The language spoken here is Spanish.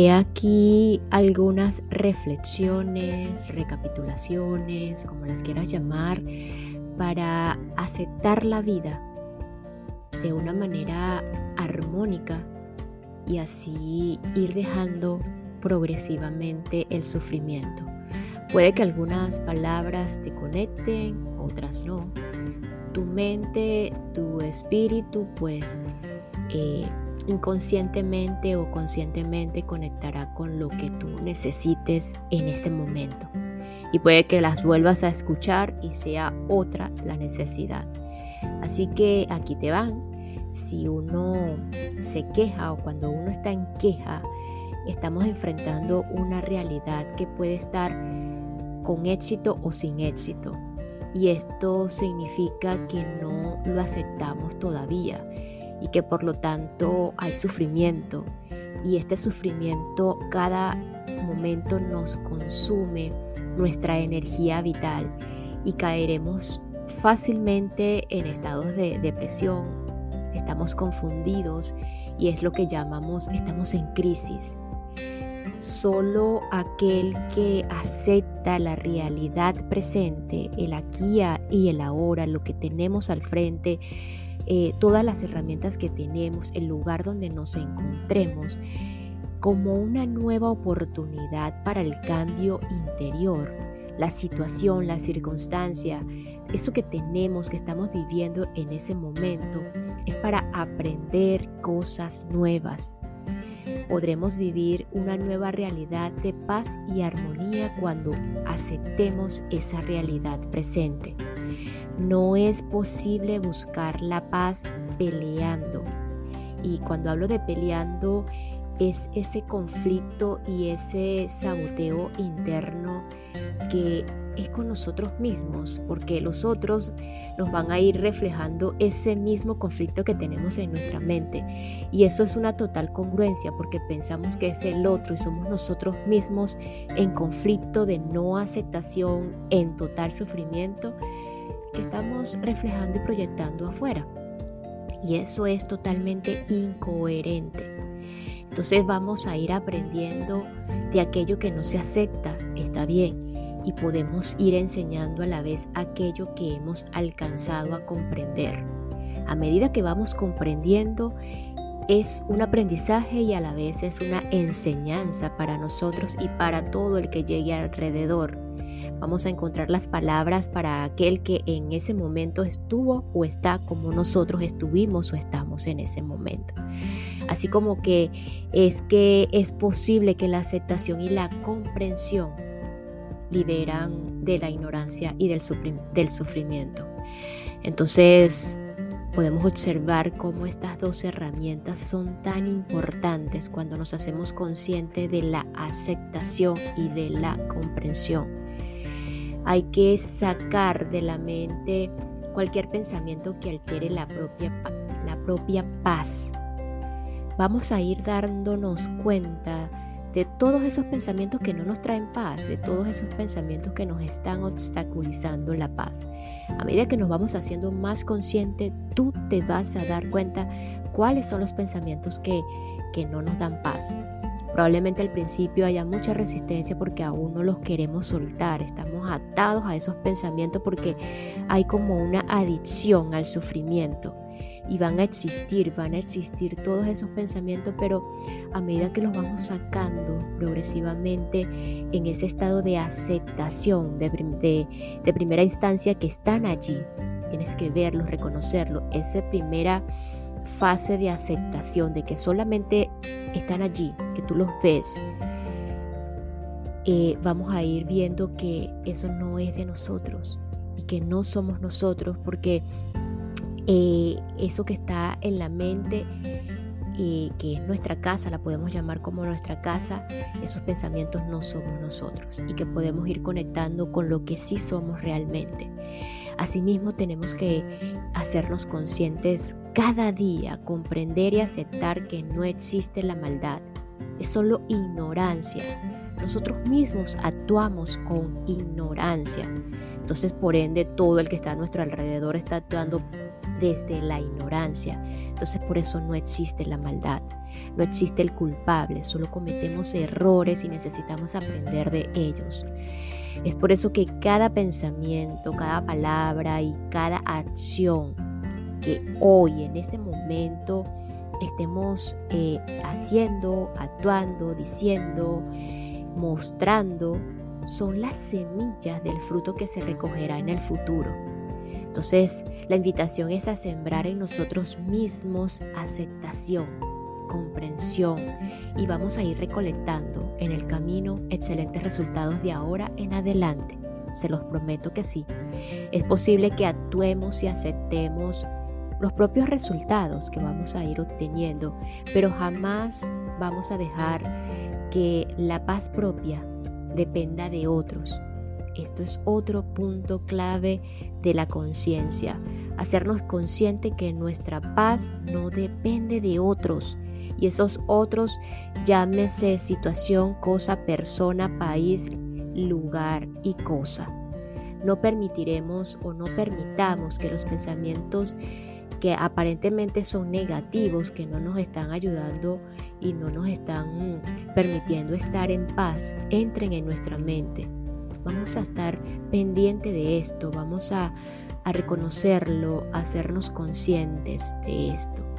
He aquí algunas reflexiones, recapitulaciones, como las quieras llamar, para aceptar la vida de una manera armónica y así ir dejando progresivamente el sufrimiento. Puede que algunas palabras te conecten, otras no. Tu mente, tu espíritu, pues eh, inconscientemente o conscientemente conectará con lo que tú necesites en este momento. Y puede que las vuelvas a escuchar y sea otra la necesidad. Así que aquí te van. Si uno se queja o cuando uno está en queja, estamos enfrentando una realidad que puede estar con éxito o sin éxito. Y esto significa que no lo aceptamos todavía y que por lo tanto hay sufrimiento y este sufrimiento cada momento nos consume nuestra energía vital y caeremos fácilmente en estados de depresión, estamos confundidos y es lo que llamamos estamos en crisis. Solo aquel que acepta la realidad presente, el aquí y el ahora, lo que tenemos al frente, eh, todas las herramientas que tenemos, el lugar donde nos encontremos, como una nueva oportunidad para el cambio interior, la situación, la circunstancia, eso que tenemos, que estamos viviendo en ese momento, es para aprender cosas nuevas. Podremos vivir una nueva realidad de paz y armonía cuando aceptemos esa realidad presente. No es posible buscar la paz peleando. Y cuando hablo de peleando, es ese conflicto y ese saboteo interno que es con nosotros mismos, porque los otros nos van a ir reflejando ese mismo conflicto que tenemos en nuestra mente. Y eso es una total congruencia, porque pensamos que es el otro y somos nosotros mismos en conflicto de no aceptación, en total sufrimiento que estamos reflejando y proyectando afuera. Y eso es totalmente incoherente. Entonces vamos a ir aprendiendo de aquello que no se acepta, está bien, y podemos ir enseñando a la vez aquello que hemos alcanzado a comprender. A medida que vamos comprendiendo, es un aprendizaje y a la vez es una enseñanza para nosotros y para todo el que llegue alrededor. Vamos a encontrar las palabras para aquel que en ese momento estuvo o está como nosotros estuvimos o estamos en ese momento. Así como que es que es posible que la aceptación y la comprensión liberan de la ignorancia y del, del sufrimiento. Entonces, podemos observar cómo estas dos herramientas son tan importantes cuando nos hacemos conscientes de la aceptación y de la comprensión. Hay que sacar de la mente cualquier pensamiento que altere la propia, la propia paz. Vamos a ir dándonos cuenta de todos esos pensamientos que no nos traen paz, de todos esos pensamientos que nos están obstaculizando la paz. A medida que nos vamos haciendo más conscientes, tú te vas a dar cuenta cuáles son los pensamientos que, que no nos dan paz. Probablemente al principio haya mucha resistencia porque aún no los queremos soltar, estamos atados a esos pensamientos porque hay como una adicción al sufrimiento. y van a existir, van a existir todos esos pensamientos, pero a medida que los vamos sacando progresivamente en ese estado de aceptación de, de primera instancia que están allí, tienes que verlos, reconocerlos, esa primera fase de aceptación de que solamente están allí, que tú los ves, eh, vamos a ir viendo que eso no es de nosotros y que no somos nosotros porque eh, eso que está en la mente, eh, que es nuestra casa, la podemos llamar como nuestra casa, esos pensamientos no somos nosotros y que podemos ir conectando con lo que sí somos realmente. Asimismo tenemos que hacernos conscientes cada día, comprender y aceptar que no existe la maldad, es solo ignorancia nosotros mismos actuamos con ignorancia. Entonces, por ende, todo el que está a nuestro alrededor está actuando desde la ignorancia. Entonces, por eso no existe la maldad, no existe el culpable, solo cometemos errores y necesitamos aprender de ellos. Es por eso que cada pensamiento, cada palabra y cada acción que hoy, en este momento, estemos eh, haciendo, actuando, diciendo, mostrando son las semillas del fruto que se recogerá en el futuro. Entonces, la invitación es a sembrar en nosotros mismos aceptación, comprensión y vamos a ir recolectando en el camino excelentes resultados de ahora en adelante. Se los prometo que sí. Es posible que actuemos y aceptemos los propios resultados que vamos a ir obteniendo, pero jamás vamos a dejar que la paz propia dependa de otros. Esto es otro punto clave de la conciencia, hacernos consciente que nuestra paz no depende de otros. Y esos otros, llámese situación, cosa, persona, país, lugar y cosa. No permitiremos o no permitamos que los pensamientos que aparentemente son negativos, que no nos están ayudando y no nos están permitiendo estar en paz, entren en nuestra mente. Vamos a estar pendiente de esto, vamos a, a reconocerlo, a hacernos conscientes de esto.